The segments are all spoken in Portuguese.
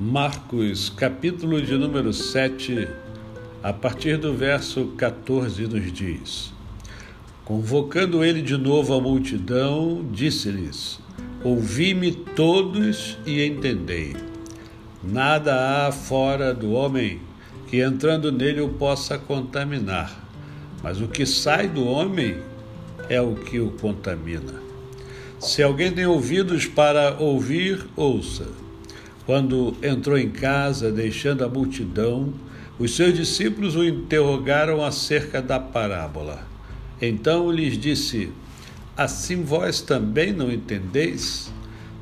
Marcos, capítulo de número 7, a partir do verso 14, nos diz: Convocando ele de novo a multidão, disse-lhes: Ouvi-me todos e entendei. Nada há fora do homem que entrando nele o possa contaminar, mas o que sai do homem é o que o contamina. Se alguém tem ouvidos para ouvir, ouça. Quando entrou em casa, deixando a multidão, os seus discípulos o interrogaram acerca da parábola. Então lhes disse: Assim vós também não entendeis?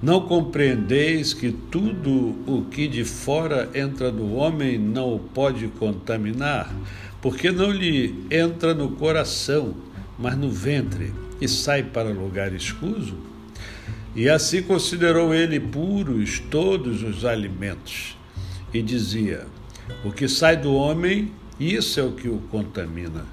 Não compreendeis que tudo o que de fora entra do homem não o pode contaminar, porque não lhe entra no coração, mas no ventre, e sai para lugar escuso? E assim considerou ele puros todos os alimentos. E dizia: O que sai do homem, isso é o que o contamina.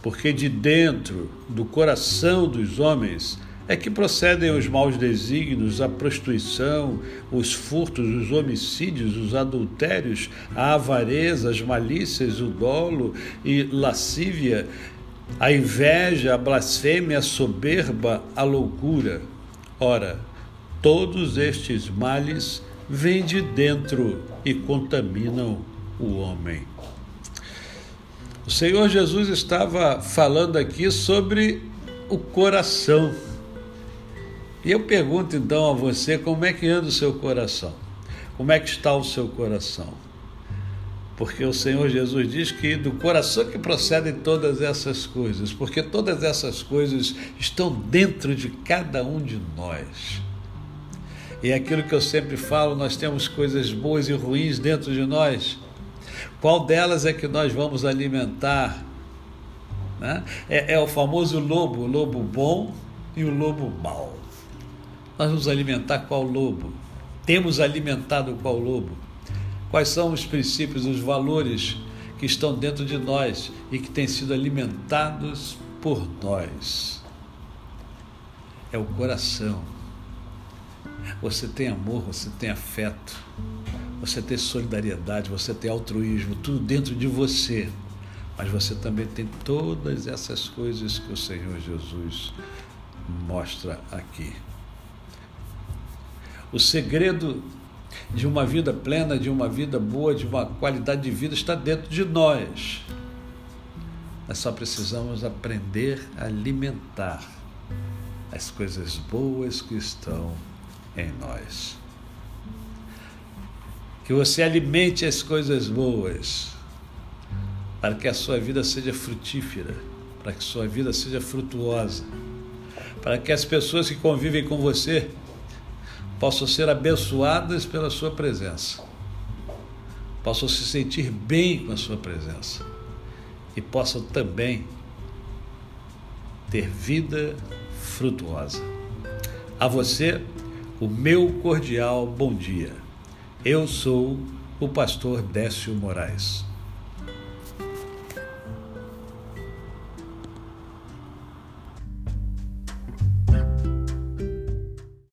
Porque de dentro do coração dos homens é que procedem os maus desígnios, a prostituição, os furtos, os homicídios, os adultérios, a avareza, as malícias, o dolo e lascívia, a inveja, a blasfêmia, a soberba, a loucura. Ora, todos estes males vêm de dentro e contaminam o homem. O Senhor Jesus estava falando aqui sobre o coração. E eu pergunto então a você como é que anda o seu coração? Como é que está o seu coração? Porque o Senhor Jesus diz que do coração que procedem todas essas coisas, porque todas essas coisas estão dentro de cada um de nós. E é aquilo que eu sempre falo, nós temos coisas boas e ruins dentro de nós. Qual delas é que nós vamos alimentar? Né? É, é o famoso lobo, o lobo bom e o lobo mau. Nós vamos alimentar qual lobo? Temos alimentado qual lobo? Quais são os princípios, os valores que estão dentro de nós e que têm sido alimentados por nós? É o coração. Você tem amor, você tem afeto, você tem solidariedade, você tem altruísmo, tudo dentro de você. Mas você também tem todas essas coisas que o Senhor Jesus mostra aqui. O segredo de uma vida plena, de uma vida boa, de uma qualidade de vida está dentro de nós. Nós só precisamos aprender a alimentar as coisas boas que estão em nós. Que você alimente as coisas boas, para que a sua vida seja frutífera, para que sua vida seja frutuosa, para que as pessoas que convivem com você possam ser abençoadas pela sua presença, possam se sentir bem com a sua presença e possam também ter vida frutuosa. A você, o meu cordial bom dia. Eu sou o pastor Décio Moraes.